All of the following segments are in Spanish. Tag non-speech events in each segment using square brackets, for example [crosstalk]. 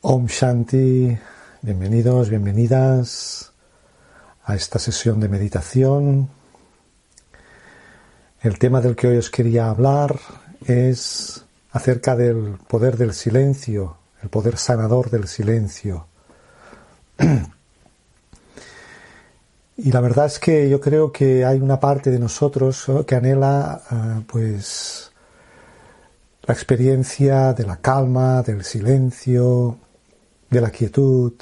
Om Shanti, bienvenidos, bienvenidas a esta sesión de meditación. El tema del que hoy os quería hablar es acerca del poder del silencio, el poder sanador del silencio. [clears throat] Y la verdad es que yo creo que hay una parte de nosotros que anhela ah, pues la experiencia de la calma, del silencio, de la quietud.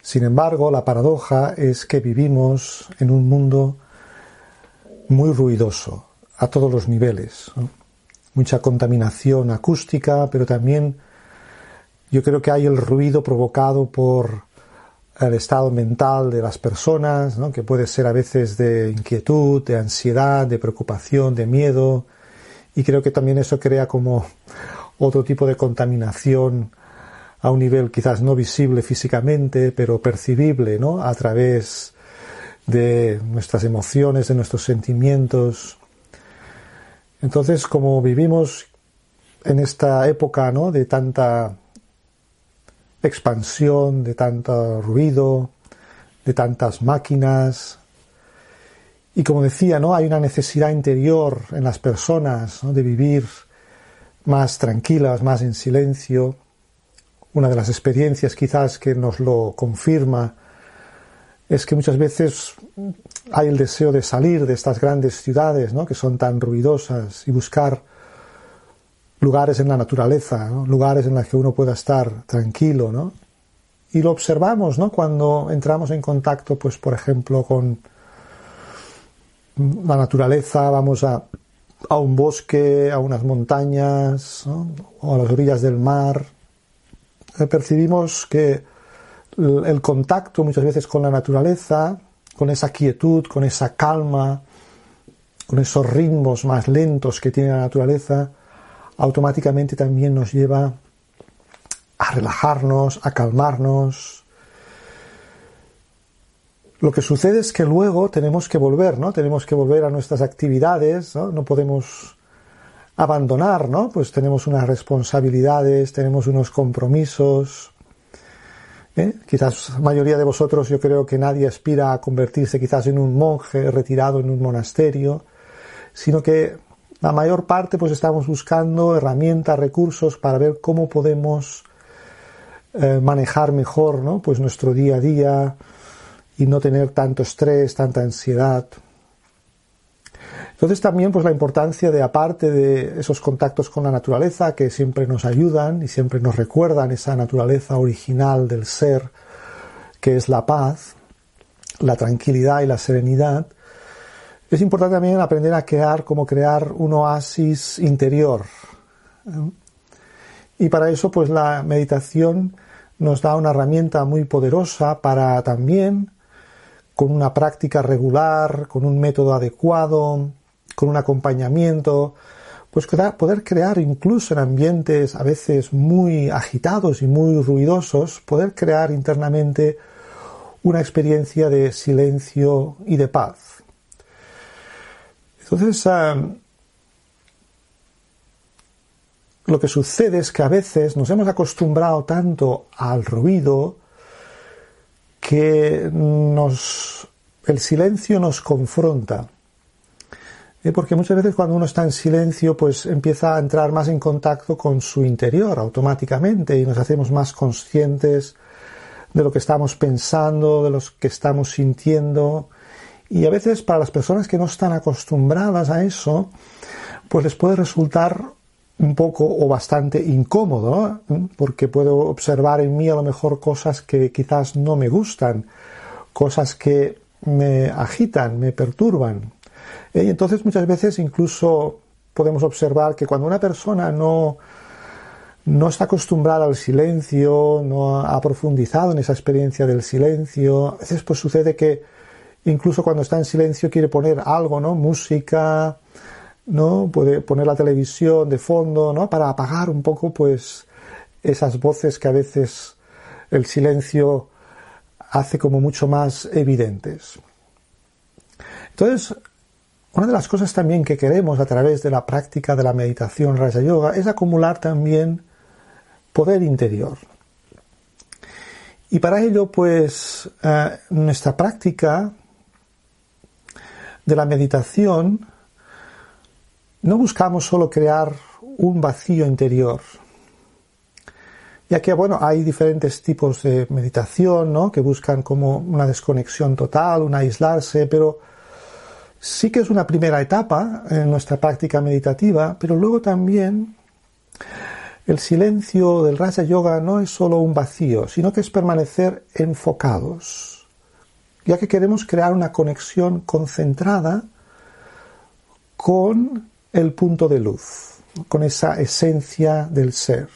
Sin embargo, la paradoja es que vivimos en un mundo muy ruidoso a todos los niveles. Mucha contaminación acústica, pero también yo creo que hay el ruido provocado por el estado mental de las personas, que puede ser a veces de inquietud, de ansiedad, de preocupación, de miedo, y creo que también eso crea como otro tipo de contaminación a un nivel quizás no visible físicamente, pero percibible, ¿no? A través de nuestras emociones, de nuestros sentimientos. Entonces, como vivimos en esta época, ¿no? De tanta expansión, de tanto ruido, de tantas máquinas. Y como decía, ¿no? Hay una necesidad interior en las personas de vivir más tranquilas, más en silencio. Una de las experiencias quizás que nos lo confirma es que muchas veces hay el deseo de salir de estas grandes ciudades, ¿no? que son tan ruidosas, y buscar lugares en la naturaleza, lugares en los que uno pueda estar tranquilo, ¿no? Y lo observamos. Cuando entramos en contacto, pues, por ejemplo, con la naturaleza, vamos a, a un bosque, a unas montañas, o a las orillas del mar, percibimos que el contacto muchas veces con la naturaleza, con esa quietud, con esa calma, con esos ritmos más lentos que tiene la naturaleza, automáticamente también nos lleva a relajarnos, a calmarnos. Lo que sucede es que luego tenemos que volver, ¿no? Tenemos que volver a nuestras actividades, ¿no? No podemos abandonar, ¿no? Pues tenemos unas responsabilidades, tenemos unos compromisos. ¿eh? Quizás la mayoría de vosotros, yo creo que nadie aspira a convertirse quizás en un monje retirado en un monasterio, sino que la mayor parte pues estamos buscando herramientas, recursos para ver cómo podemos eh, manejar mejor ¿no? pues nuestro día a día y no tener tanto estrés, tanta ansiedad. Entonces también pues la importancia de aparte de esos contactos con la naturaleza que siempre nos ayudan y siempre nos recuerdan esa naturaleza original del ser que es la paz, la tranquilidad y la serenidad, es importante también aprender a crear, como crear un oasis interior. Y para eso, pues la meditación nos da una herramienta muy poderosa para también, con una práctica regular, con un método adecuado, con un acompañamiento, pues poder crear incluso en ambientes a veces muy agitados y muy ruidosos, poder crear internamente una experiencia de silencio y de paz. Entonces, lo que sucede es que a veces nos hemos acostumbrado tanto al ruido que nos, el silencio nos confronta. ¿Eh? Porque muchas veces cuando uno está en silencio, pues empieza a entrar más en contacto con su interior automáticamente y nos hacemos más conscientes de lo que estamos pensando, de lo que estamos sintiendo, y a veces para las personas que no están acostumbradas a eso, pues les puede resultar un poco o bastante incómodo, porque puedo observar en mí a lo mejor cosas que quizás no me gustan, cosas que me agitan, me perturban. ¿Eh? Entonces muchas veces incluso podemos observar que cuando una persona no, no está acostumbrada al silencio, no ha profundizado en esa experiencia del silencio, a veces pues sucede que incluso cuando está en silencio quiere poner algo, ¿no? Música, ¿no? Puede poner la televisión de fondo, ¿no? Para apagar un poco, pues, esas voces que a veces el silencio hace como mucho más evidentes. Entonces, una de las cosas también que queremos a través de la práctica de la meditación Raja Yoga es acumular también poder interior. Y para ello, pues, eh, nuestra práctica de la meditación no buscamos solo crear un vacío interior, ya que, bueno, hay diferentes tipos de meditación, ¿no? Que buscan como una desconexión total, un aislarse, pero sí que es una primera etapa en nuestra práctica meditativa, pero luego también el silencio del Raja Yoga no es solo un vacío, sino que es permanecer enfocados, ya que queremos crear una conexión concentrada con el punto de luz, con esa esencia del ser,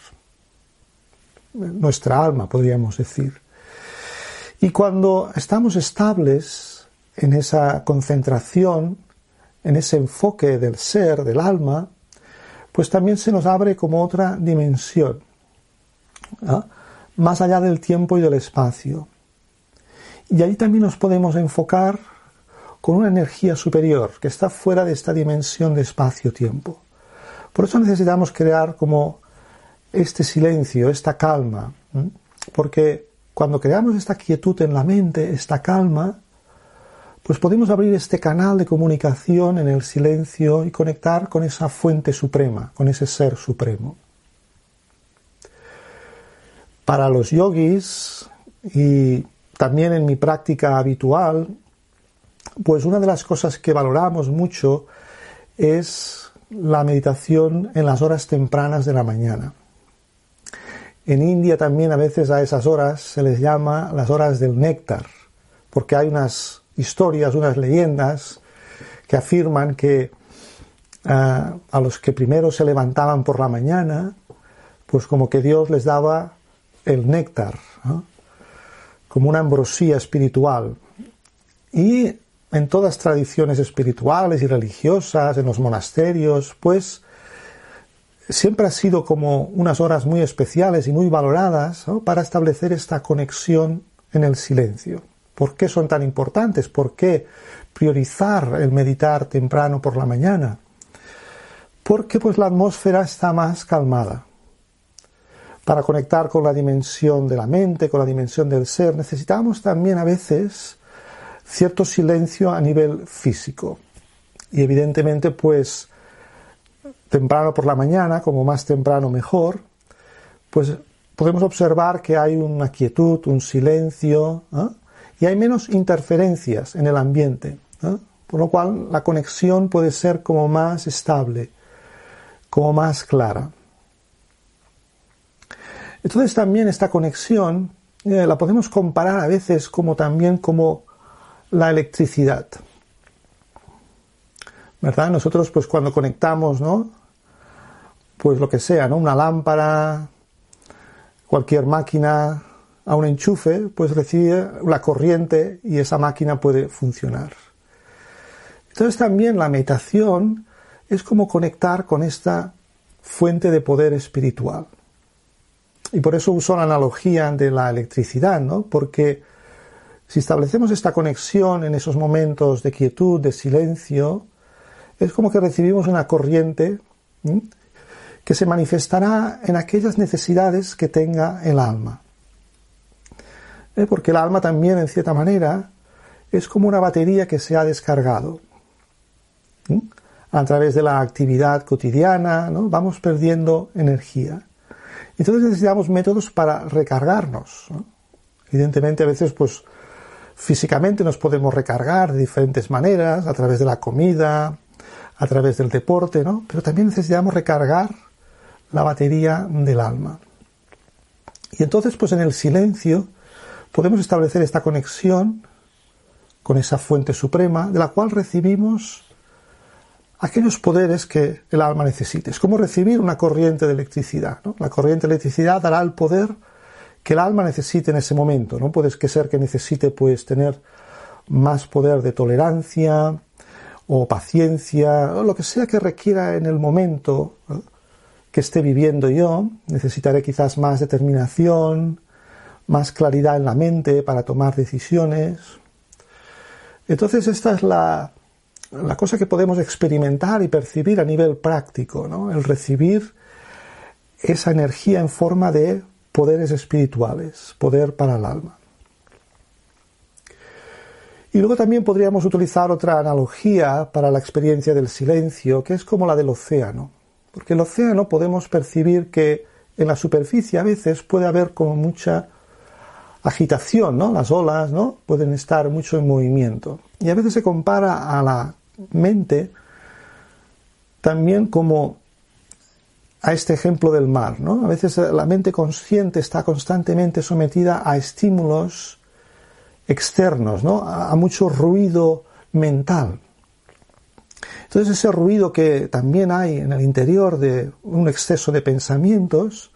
nuestra alma, podríamos decir. Y cuando estamos estables en esa concentración, en ese enfoque del ser, del alma, pues también se nos abre como otra dimensión, más allá del tiempo y del espacio. Y ahí también nos podemos enfocar con una energía superior que está fuera de esta dimensión de espacio-tiempo. Por eso necesitamos crear como este silencio, esta calma, porque cuando creamos esta quietud en la mente, esta calma, pues podemos abrir este canal de comunicación en el silencio y conectar con esa fuente suprema, con ese ser supremo. Para los yogis y también en mi práctica habitual, pues una de las cosas que valoramos mucho es la meditación en las horas tempranas de la mañana. En India también a veces a esas horas se les llama las horas del néctar, porque hay unas historias, unas leyendas que afirman que ah, a los que primero se levantaban por la mañana, pues como que Dios les daba el néctar, como una ambrosía espiritual. Y en todas tradiciones espirituales y religiosas, en los monasterios, pues siempre ha sido como unas horas muy especiales y muy valoradas para establecer esta conexión en el silencio. ¿Por qué son tan importantes? ¿Por qué priorizar el meditar temprano por la mañana? Porque pues la atmósfera está más calmada. Para conectar con la dimensión de la mente, con la dimensión del ser, necesitamos también a veces cierto silencio a nivel físico. Y evidentemente pues temprano por la mañana, como más temprano mejor, pues podemos observar que hay una quietud, un silencio, ¿eh? Y hay menos interferencias en el ambiente, por lo cual la conexión puede ser como más estable, como más clara. Entonces también esta conexión eh, la podemos comparar a veces como también como la electricidad. ¿Verdad? Nosotros pues cuando conectamos, ¿no? Pues lo que sea, ¿no? Una lámpara, cualquier máquina, a un enchufe, pues recibe la corriente y esa máquina puede funcionar. Entonces también la meditación es como conectar con esta fuente de poder espiritual. Y por eso uso la analogía de la electricidad, ¿no? Porque si establecemos esta conexión en esos momentos de quietud, de silencio, es como que recibimos una corriente que se manifestará en aquellas necesidades que tenga el alma. ¿Eh? porque el alma también, en cierta manera, es como una batería que se ha descargado. A través de la actividad cotidiana, ¿no? vamos perdiendo energía. Entonces necesitamos métodos para recargarnos. Evidentemente, a veces, pues, físicamente nos podemos recargar de diferentes maneras, a través de la comida, a través del deporte, ¿no? Pero también necesitamos recargar la batería del alma. Y entonces, pues en el silencio, podemos establecer esta conexión con esa fuente suprema de la cual recibimos aquellos poderes que el alma necesite. Es como recibir una corriente de electricidad. La corriente de electricidad dará el poder que el alma necesite en ese momento. No puede ser que necesite pues tener más poder de tolerancia o paciencia o lo que sea que requiera en el momento que esté viviendo yo. Necesitaré quizás más determinación, más claridad en la mente para tomar decisiones. Entonces esta es la, la cosa que podemos experimentar y percibir a nivel práctico, ¿no? el recibir esa energía en forma de poderes espirituales, poder para el alma. Y luego también podríamos utilizar otra analogía para la experiencia del silencio, que es como la del océano. Porque el océano podemos percibir que en la superficie a veces puede haber como mucha agitación, ¿no? Las olas, ¿no? Pueden estar mucho en movimiento. Y a veces se compara a la mente también como a este ejemplo del mar, ¿no? A veces la mente consciente está constantemente sometida a estímulos externos, ¿no? A, mucho ruido mental. Entonces ese ruido que también hay en el interior de un exceso de pensamientos,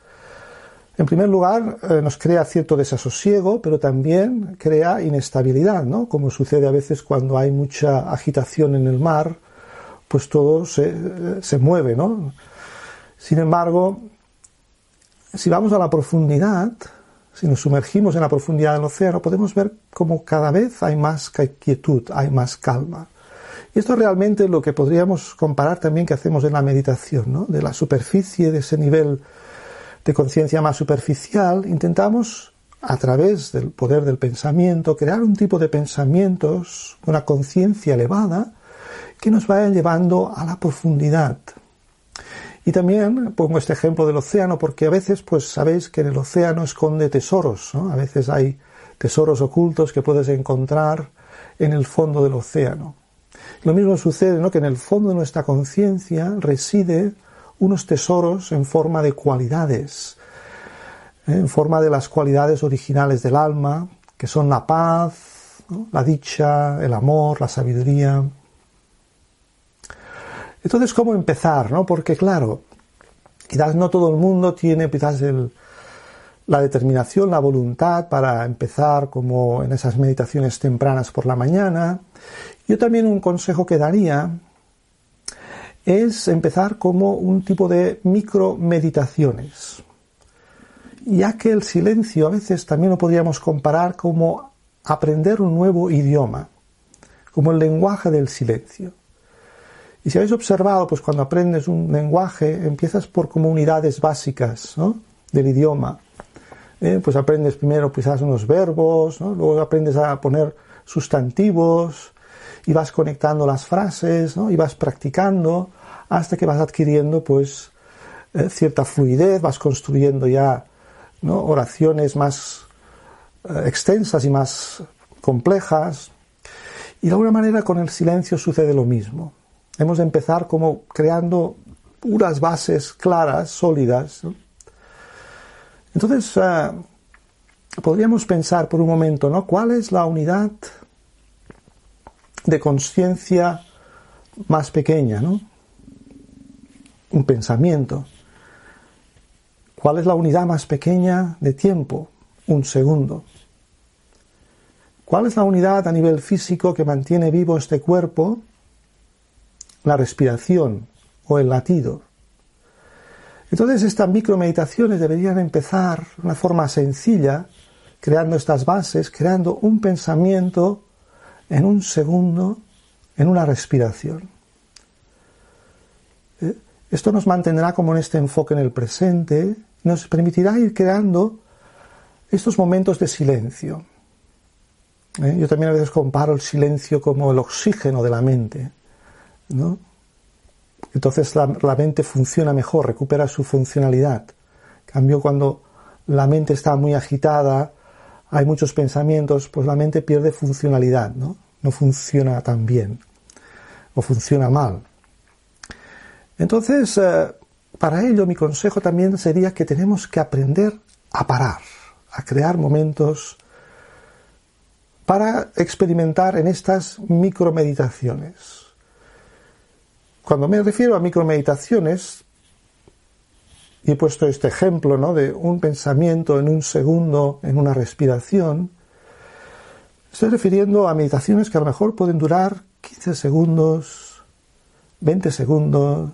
en primer lugar eh, nos crea cierto desasosiego, pero también crea inestabilidad, ¿no? Como sucede a veces cuando hay mucha agitación en el mar, pues todo se, se mueve, ¿no? Sin embargo, si vamos a la profundidad, si nos sumergimos en la profundidad del océano, podemos ver cómo cada vez hay más quietud, hay más calma. Y esto es realmente lo que podríamos comparar también que hacemos en la meditación, ¿no? De la superficie, de ese nivel de conciencia más superficial, intentamos, a través del poder del pensamiento, crear un tipo de pensamientos, una conciencia elevada, que nos vaya llevando a la profundidad, y también pongo este ejemplo del océano porque a veces, pues sabéis que en el océano esconde tesoros, ¿no? A veces hay tesoros ocultos que puedes encontrar en el fondo del océano. Lo mismo sucede, ¿no? Que en el fondo de nuestra conciencia reside unos tesoros en forma de cualidades, ¿eh? en forma de las cualidades originales del alma, que son la paz, la dicha, el amor, la sabiduría, entonces, ¿cómo empezar? No? Porque claro, quizás no todo el mundo tiene quizás la determinación, la voluntad para empezar como en esas meditaciones tempranas por la mañana. Yo también un consejo que daría es empezar como un tipo de micro meditaciones, ya que el silencio a veces también lo podríamos comparar como aprender un nuevo idioma, como el lenguaje del silencio. Y si habéis observado, pues cuando aprendes un lenguaje, empiezas por como unidades básicas del idioma. Eh, pues aprendes primero quizás unos verbos, luego aprendes a poner sustantivos y vas conectando las frases y vas practicando hasta que vas adquiriendo pues eh, cierta fluidez, vas construyendo ya oraciones más eh, extensas y más complejas. Y de alguna manera con el silencio sucede lo mismo. Hemos de empezar como creando unas bases claras, sólidas. Entonces, eh, podríamos pensar por un momento, ¿no? ¿Cuál es la unidad de conciencia más pequeña, ¿no? Un pensamiento. ¿Cuál es la unidad más pequeña de tiempo? Un segundo. ¿Cuál es la unidad a nivel físico que mantiene vivo este cuerpo? la respiración o el latido. Entonces estas micromeditaciones deberían empezar de una forma sencilla, creando estas bases, creando un pensamiento en un segundo, en una respiración. ¿Eh? Esto nos mantendrá como en este enfoque en el presente, nos permitirá ir creando estos momentos de silencio. ¿Eh? Yo también a veces comparo el silencio como el oxígeno de la mente. ¿no? Entonces la, mente funciona mejor, recupera su funcionalidad. cambio, cuando la mente está muy agitada, hay muchos pensamientos, pues la mente pierde funcionalidad, ¿no? No funciona tan bien o funciona mal. Entonces, eh, para ello mi consejo también sería que tenemos que aprender a parar, a crear momentos para experimentar en estas micromeditaciones. Cuando me refiero a micromeditaciones, y he puesto este ejemplo ¿no? de un pensamiento en un segundo, en una respiración, estoy refiriendo a meditaciones que a lo mejor pueden durar 15 segundos, 20 segundos,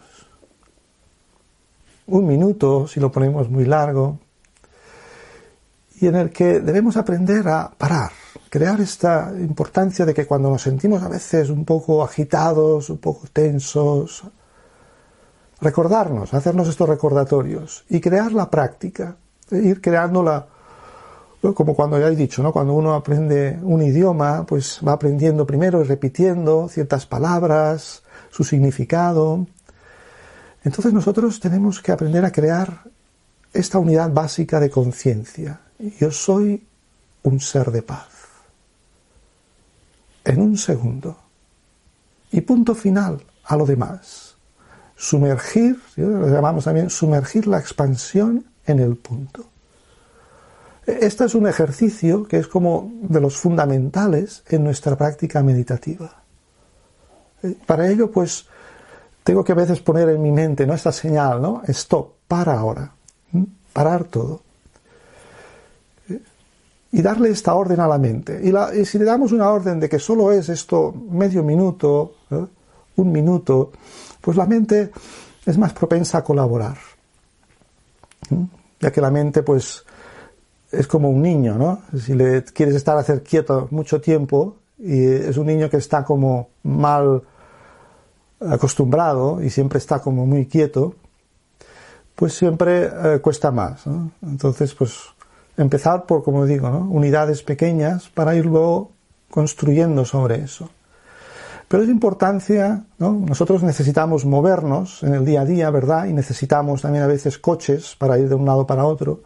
un minuto si lo ponemos muy largo, y en el que debemos aprender a parar, crear esta importancia de que cuando nos sentimos a veces un poco agitados, un poco tensos, recordarnos, hacernos estos recordatorios y crear la práctica. ir creando la, como cuando ya he dicho, ¿no? Cuando uno aprende un idioma, pues va aprendiendo primero y repitiendo ciertas palabras, su significado. Entonces nosotros tenemos que aprender a crear esta unidad básica de conciencia. Yo soy un ser de paz. En un segundo. Y punto final a lo demás. Sumergir, lo llamamos también sumergir la expansión en el punto. Este es un ejercicio que es como de los fundamentales en nuestra práctica meditativa. Eh, para ello, pues, tengo que a veces poner en mi mente ¿no? esta señal, ¿no? Stop, para ahora. Parar todo. Eh, y darle esta orden a la mente. Y, si le damos una orden de que solo es esto medio minuto, un minuto, pues la mente es más propensa a colaborar. Ya que la mente, pues, es como un niño, ¿no? Si le quieres estar a hacer quieto mucho tiempo y es un niño que está como mal acostumbrado y siempre está como muy quieto, pues siempre eh, cuesta más. ¿no? Entonces, pues empezar por, como digo, ¿no? unidades pequeñas para ir luego construyendo sobre eso. Pero es importancia, ¿no? nosotros necesitamos movernos en el día a día, ¿verdad? Y necesitamos también a veces coches para ir de un lado para otro.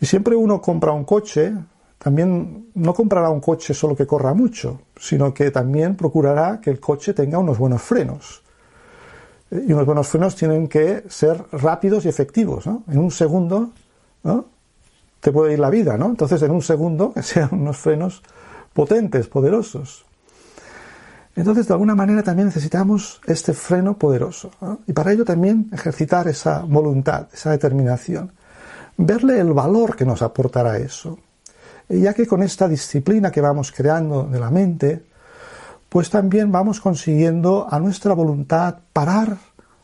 Y siempre uno compra un coche, también no comprará un coche solo que corra mucho, sino que también procurará que el coche tenga unos buenos frenos. Y unos buenos frenos tienen que ser rápidos y efectivos. ¿no? En un segundo te puede ir la vida, ¿no? Entonces, en un segundo, [laughs] que sean unos frenos potentes, poderosos. Entonces, de alguna manera también necesitamos este freno poderoso. Y para ello también ejercitar esa voluntad, esa determinación verle el valor que nos aportará eso. Ya que con esta disciplina que vamos creando de la mente, pues también vamos consiguiendo a nuestra voluntad parar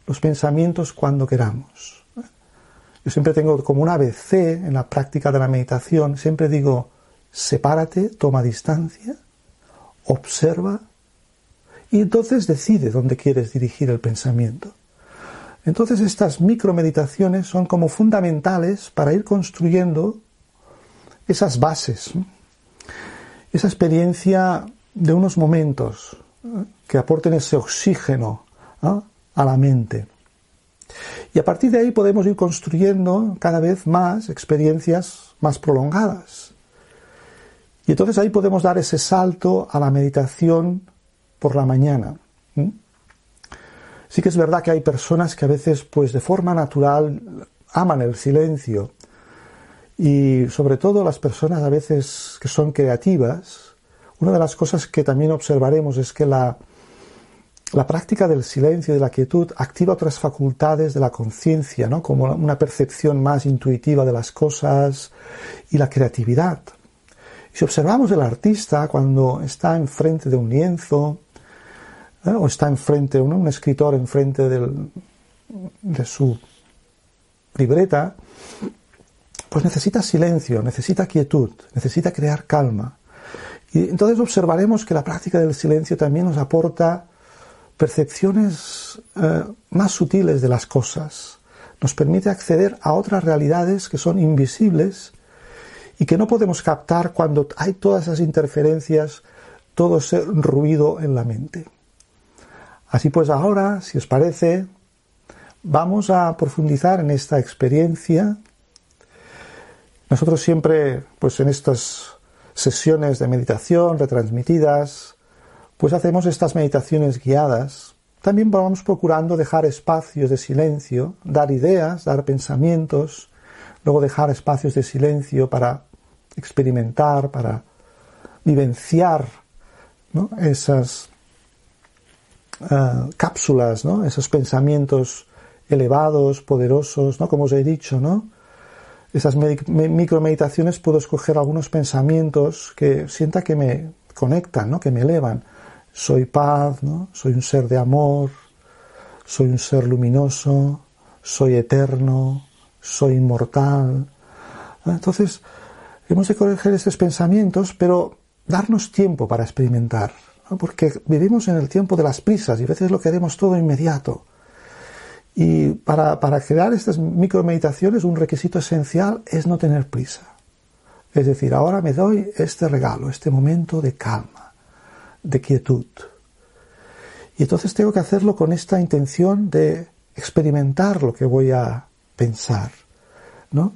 los pensamientos cuando queramos. Yo siempre tengo como un ABC en la práctica de la meditación, siempre digo, sepárate, toma distancia, observa y entonces decide dónde quieres dirigir el pensamiento. Entonces estas micromeditaciones son como fundamentales para ir construyendo esas bases, esa experiencia de unos momentos que aporten ese oxígeno a la mente. Y a partir de ahí podemos ir construyendo cada vez más experiencias más prolongadas. Y entonces ahí podemos dar ese salto a la meditación por la mañana. Sí que es verdad que hay personas que a veces, pues de forma natural, aman el silencio. Y sobre todo las personas a veces que son creativas, una de las cosas que también observaremos es que la, la práctica del silencio y de la quietud activa otras facultades de la conciencia, ¿no? como una percepción más intuitiva de las cosas y la creatividad. si observamos el artista cuando está enfrente de un lienzo, ¿eh? o está enfrente, un, escritor enfrente del, de su libreta, pues necesita silencio, necesita quietud, necesita crear calma. Y entonces observaremos que la práctica del silencio también nos aporta percepciones eh, más sutiles de las cosas, nos permite acceder a otras realidades que son invisibles y que no podemos captar cuando hay todas esas interferencias, todo ese ruido en la mente. Así pues ahora, si os parece, vamos a profundizar en esta experiencia. Nosotros siempre, pues en estas sesiones de meditación retransmitidas, pues hacemos estas meditaciones guiadas. También vamos procurando dejar espacios de silencio, dar ideas, dar pensamientos, luego dejar espacios de silencio para experimentar, para vivenciar esas eh, cápsulas, ¿no? Esos pensamientos elevados, poderosos, ¿no? Como os he dicho, ¿no? Esas micromeditaciones puedo escoger algunos pensamientos que sienta que me conectan, ¿no? Que me elevan. Soy paz, ¿no? Soy un ser de amor, soy un ser luminoso, soy eterno, soy inmortal. Entonces, hemos de coger estos pensamientos, pero darnos tiempo para experimentar porque vivimos en el tiempo de las prisas y a veces lo queremos todo inmediato. Y para, para crear estas micromeditaciones un requisito esencial es no tener prisa. Es decir, ahora me doy este regalo, este momento de calma, de quietud. Y entonces tengo que hacerlo con esta intención de experimentar lo que voy a pensar, ¿no?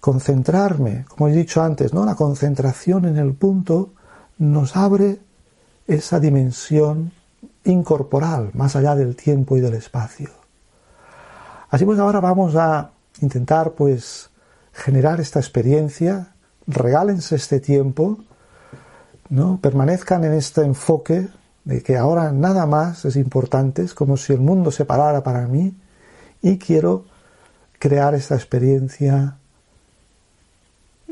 Concentrarme, como he dicho antes, ¿no? La concentración en el punto nos abre esa dimensión incorporal, más allá del tiempo y del espacio. Así pues ahora vamos a intentar pues generar esta experiencia, regálense este tiempo, ¿no? Permanezcan en este enfoque de que ahora nada más es importante, es como si el mundo se parara para mí y quiero crear esta experiencia.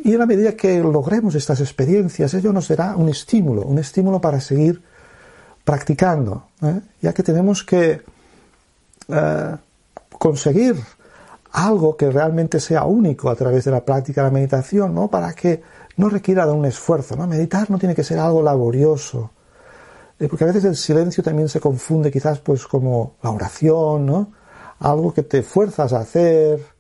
Y en la medida que logremos estas experiencias, ello nos será un estímulo, un estímulo para seguir practicando, ¿eh? ya que tenemos que eh, conseguir algo que realmente sea único a través de la práctica de la meditación, ¿no? Para que no requiera de un esfuerzo, ¿no? Meditar no tiene que ser algo laborioso, eh, porque a veces el silencio también se confunde quizás pues como la oración, ¿no? Algo que te fuerzas a hacer,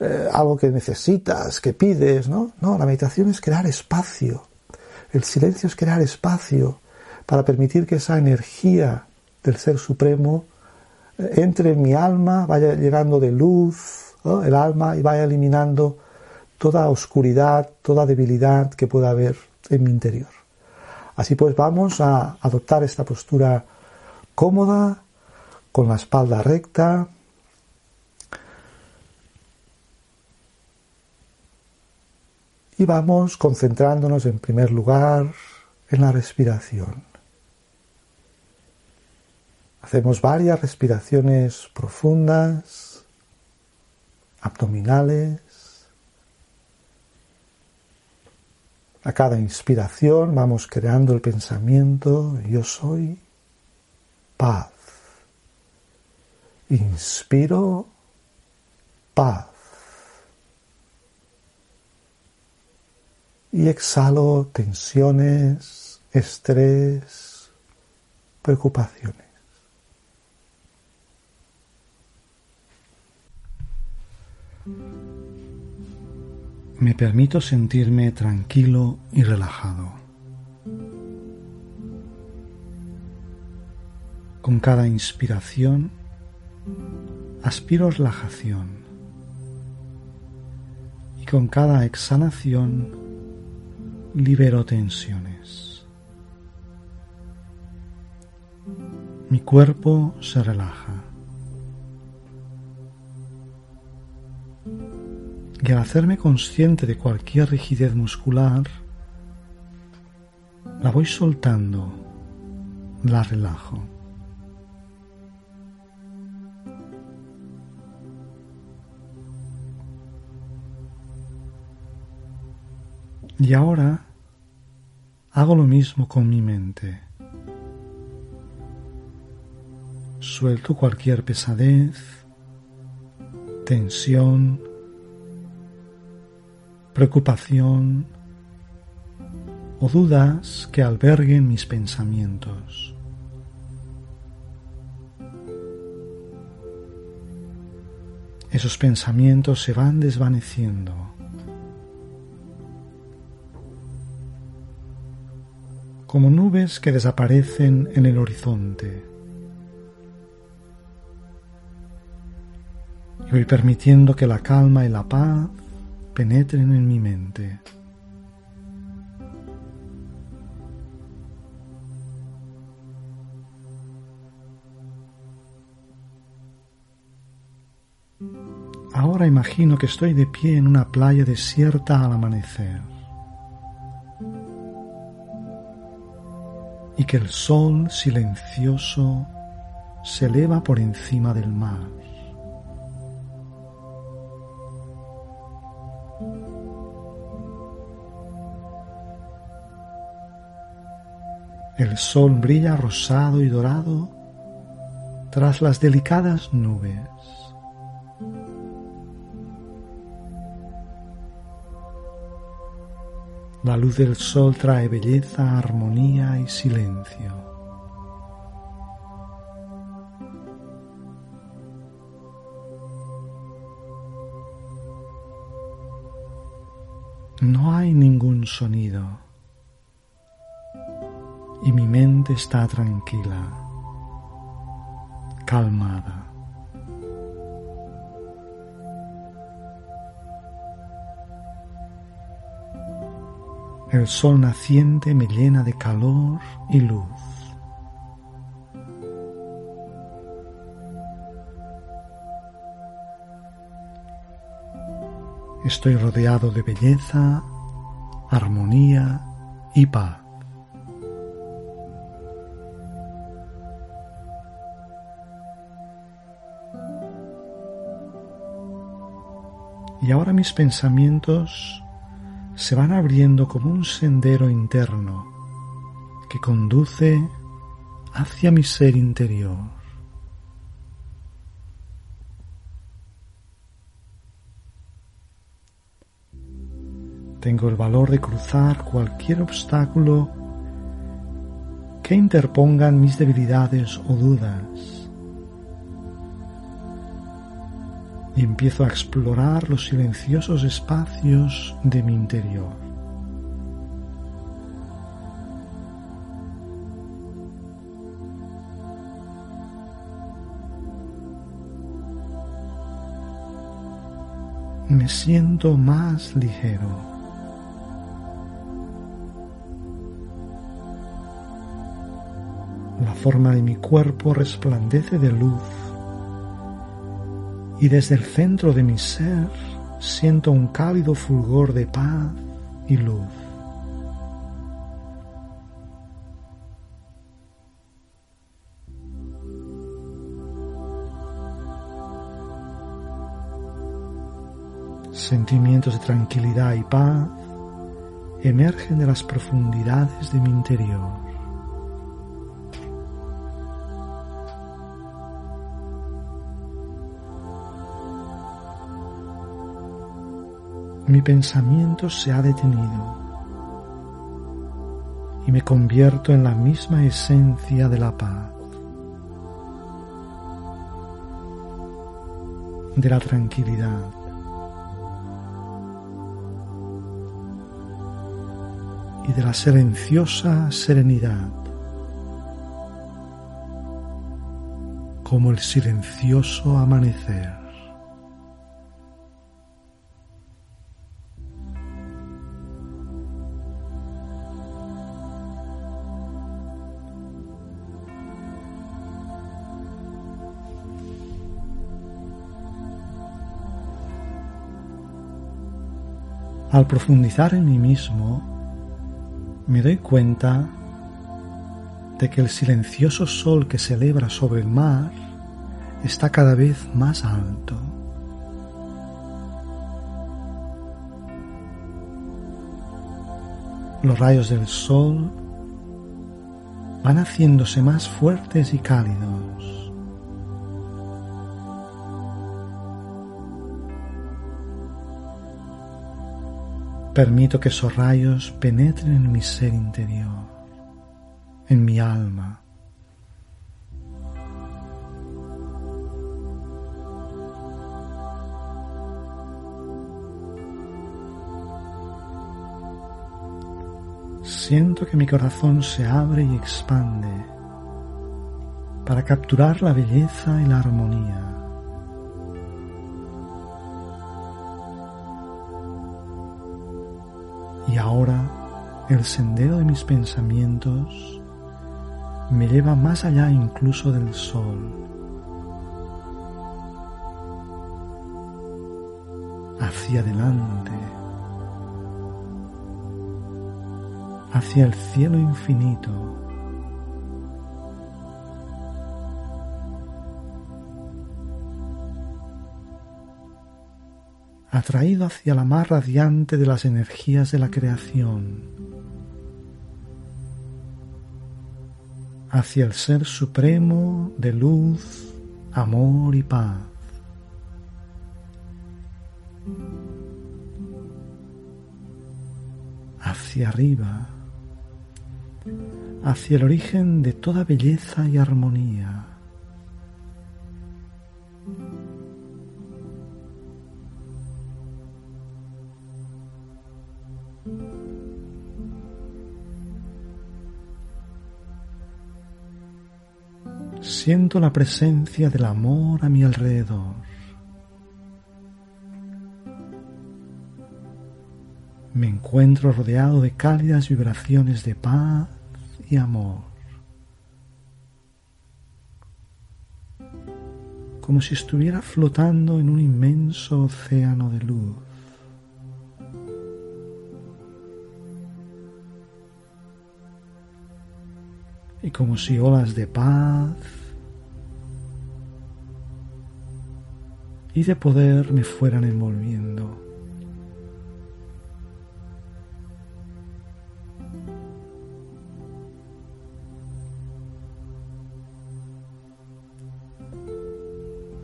eh, algo que necesitas, que pides, ¿no? No, la meditación es crear espacio. El silencio es crear espacio para permitir que esa energía del Ser Supremo eh, entre en mi alma, vaya llegando de luz, el alma y vaya eliminando toda oscuridad, toda debilidad que pueda haber en mi interior. Así pues vamos a adoptar esta postura cómoda, con la espalda recta. Y vamos concentrándonos en primer lugar en la respiración. Hacemos varias respiraciones profundas, abdominales. A cada inspiración vamos creando el pensamiento, yo soy paz. Inspiro paz. Y exhalo tensiones, estrés, preocupaciones. me permito sentirme tranquilo y relajado. Con cada inspiración aspiro relajación y con cada exhalación libero tensiones. Mi cuerpo se relaja. y al hacerme consciente de cualquier rigidez muscular, la voy soltando, la relajo. Y ahora hago lo mismo con mi mente. Suelto cualquier pesadez, tensión, preocupación o dudas que alberguen mis pensamientos. Esos pensamientos se van desvaneciendo. Como nubes que desaparecen en el horizonte. Y voy permitiendo que la calma y la paz penetren en mi mente. Ahora imagino que estoy de pie en una playa desierta al amanecer y que el sol silencioso se eleva por encima del mar. El sol brilla rosado y dorado tras las delicadas nubes. La luz del sol trae belleza, armonía y silencio. No hay ningún sonido y mi mente está tranquila, calmada. El sol naciente me llena de calor y luz. Estoy rodeado de belleza, armonía y paz. Y ahora mis pensamientos se van abriendo como un sendero interno que conduce hacia mi ser interior. Tengo el valor de cruzar cualquier obstáculo que interpongan mis debilidades o dudas. Y empiezo a explorar los silenciosos espacios de mi interior. Me siento más ligero. La forma de mi cuerpo resplandece de luz y desde el centro de mi ser siento un cálido fulgor de paz y luz. Sentimientos de tranquilidad y paz emergen de las profundidades de mi interior. Mi pensamiento se ha detenido y me convierto en la misma esencia de la paz, de la tranquilidad. y de la silenciosa serenidad, como el silencioso amanecer. Al profundizar en mí mismo, me doy cuenta de que el silencioso sol que celebra sobre el mar está cada vez más alto. Los rayos del sol van haciéndose más fuertes y cálidos. Permito que esos rayos penetren en mi ser interior, en mi alma. Siento que mi corazón se abre y expande para capturar la belleza y la armonía. Y ahora el sendero de mis pensamientos me lleva más allá incluso del sol. Hacia adelante. Hacia el cielo infinito. Atraído hacia la más radiante de las energías de la creación, hacia el Ser Supremo de luz, amor y paz. Hacia arriba, hacia el origen de toda belleza y armonía. Siento la presencia del amor a mi alrededor. Me encuentro rodeado de cálidas vibraciones de paz y amor. Como si estuviera flotando en un inmenso océano de luz. y como si olas de paz y de poder me fueran envolviendo.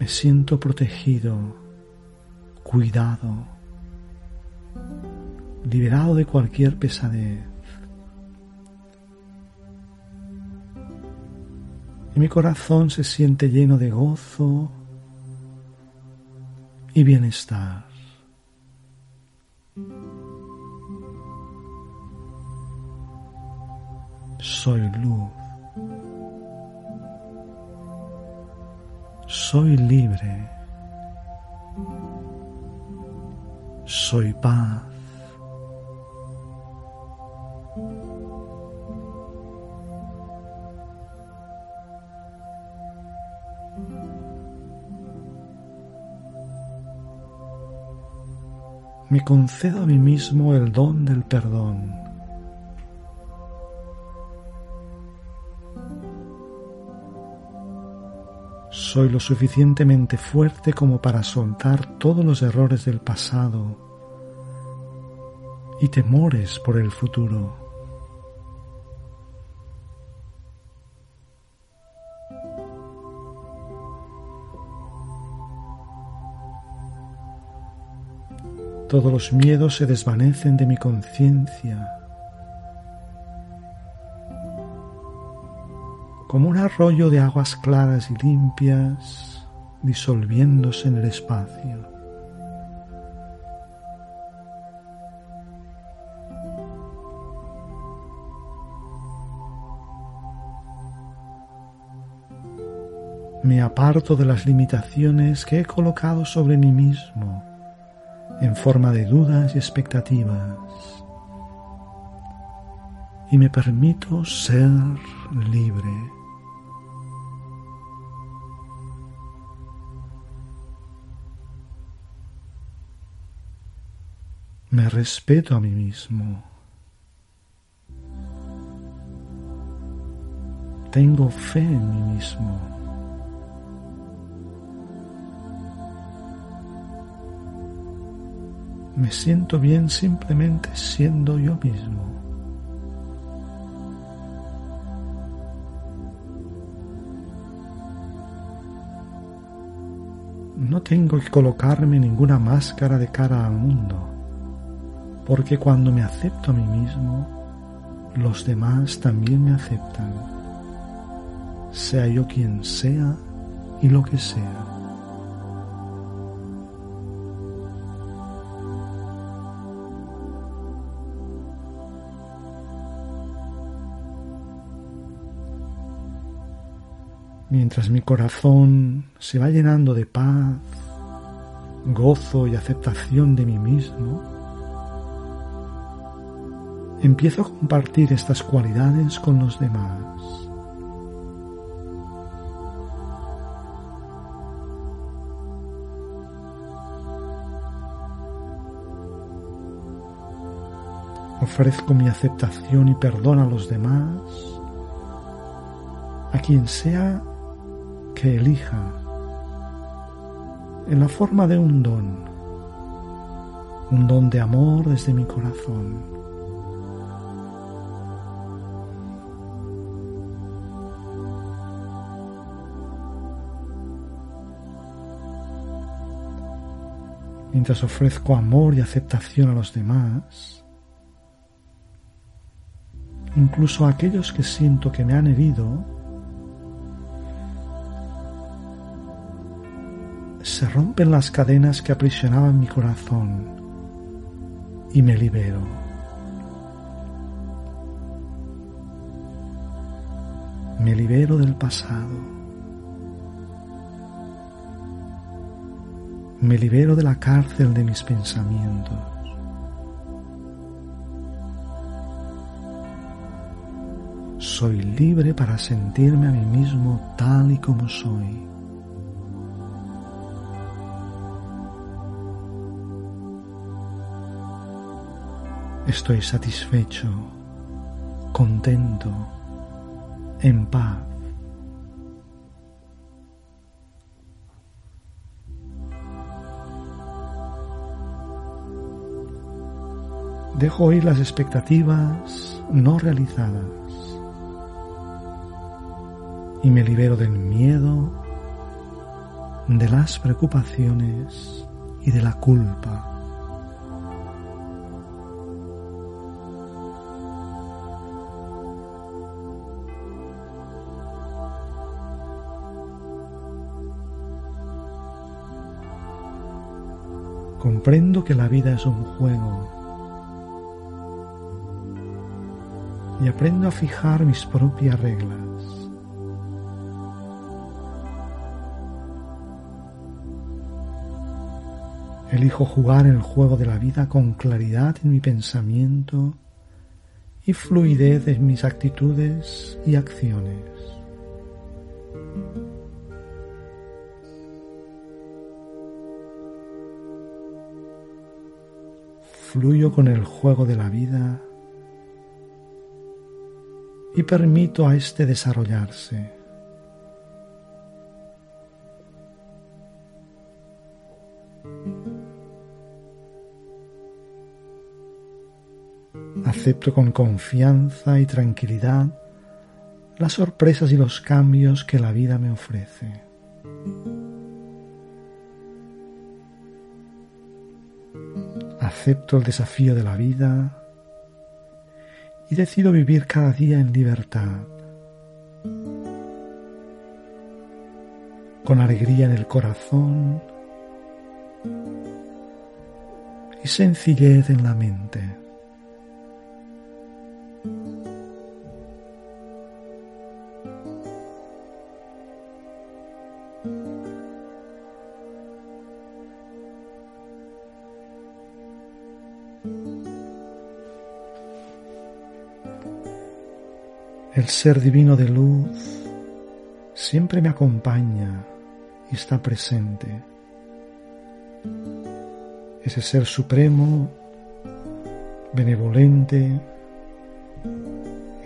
Me siento protegido, cuidado, liberado de cualquier pesadez. y mi corazón se siente lleno de gozo y bienestar. Soy luz. Soy libre. Soy paz. Me concedo a mí mismo el don del perdón. Soy lo suficientemente fuerte como para soltar todos los errores del pasado y temores por el futuro. Todos los miedos se desvanecen de mi conciencia. Como un arroyo de aguas claras y limpias disolviéndose en el espacio. Me aparto de las limitaciones que he colocado sobre mí mismo en forma de dudas y expectativas y me permito ser libre. Me respeto a mí mismo. Tengo fe en mí mismo. Me siento bien simplemente siendo yo mismo. No tengo que colocarme ninguna máscara de cara al mundo, porque cuando me acepto a mí mismo, los demás también me aceptan, sea yo quien sea y lo que sea. Mientras mi corazón se va llenando de paz, gozo y aceptación de mí mismo, empiezo a compartir estas cualidades con los demás. Ofrezco mi aceptación y perdón a los demás, a quien sea que elija en la forma de un don, un don de amor desde mi corazón. Mientras ofrezco amor y aceptación a los demás, incluso a aquellos que siento que me han herido, se rompen las cadenas que aprisionaban mi corazón y me libero. Me libero del pasado. Me libero de la cárcel de mis pensamientos. Soy libre para sentirme a mí mismo tal y como soy. Estoy satisfecho, contento, en paz. Dejo ir las expectativas no realizadas y me libero del miedo, de las preocupaciones y de la culpa. Comprendo que la vida es un juego y aprendo a fijar mis propias reglas. Elijo jugar el juego de la vida con claridad en mi pensamiento y fluidez en mis actitudes y acciones. Fluyo con el juego de la vida y permito a éste desarrollarse. Acepto con confianza y tranquilidad las sorpresas y los cambios que la vida me ofrece. Acepto el desafío de la vida y decido vivir cada día en libertad, con alegría en el corazón y sencillez en la mente. El ser divino de luz siempre me acompaña y está presente. Ese ser supremo, benevolente,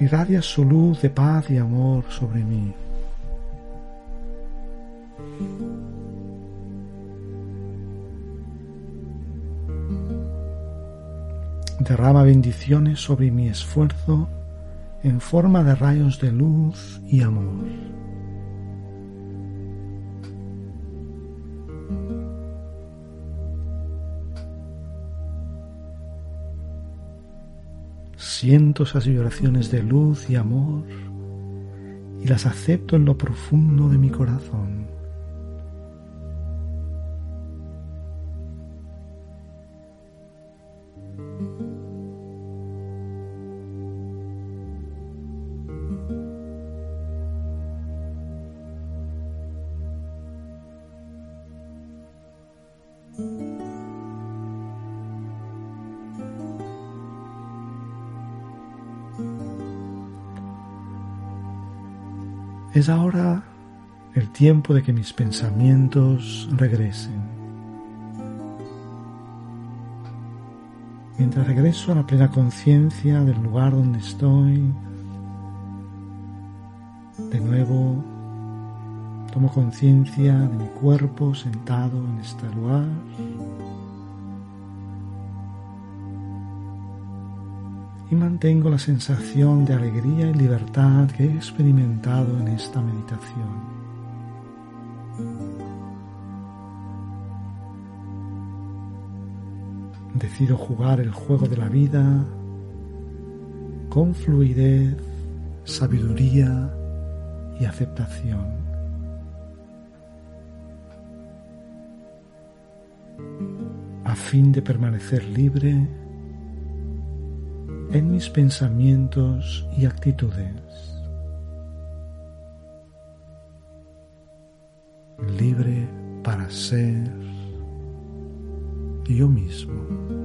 irradia su luz de paz y amor sobre mí. Derrama bendiciones sobre mi esfuerzo en forma de rayos de luz y amor. Siento esas vibraciones de luz y amor y las acepto en lo profundo de mi corazón. Es ahora el tiempo de que mis pensamientos regresen. Mientras regreso a la plena conciencia del lugar donde estoy, de nuevo tomo conciencia de mi cuerpo sentado en este lugar. Y mantengo la sensación de alegría y libertad que he experimentado en esta meditación. Decido jugar el juego de la vida con fluidez, sabiduría y aceptación. A fin de permanecer libre en mis pensamientos y actitudes. Libre para ser yo mismo.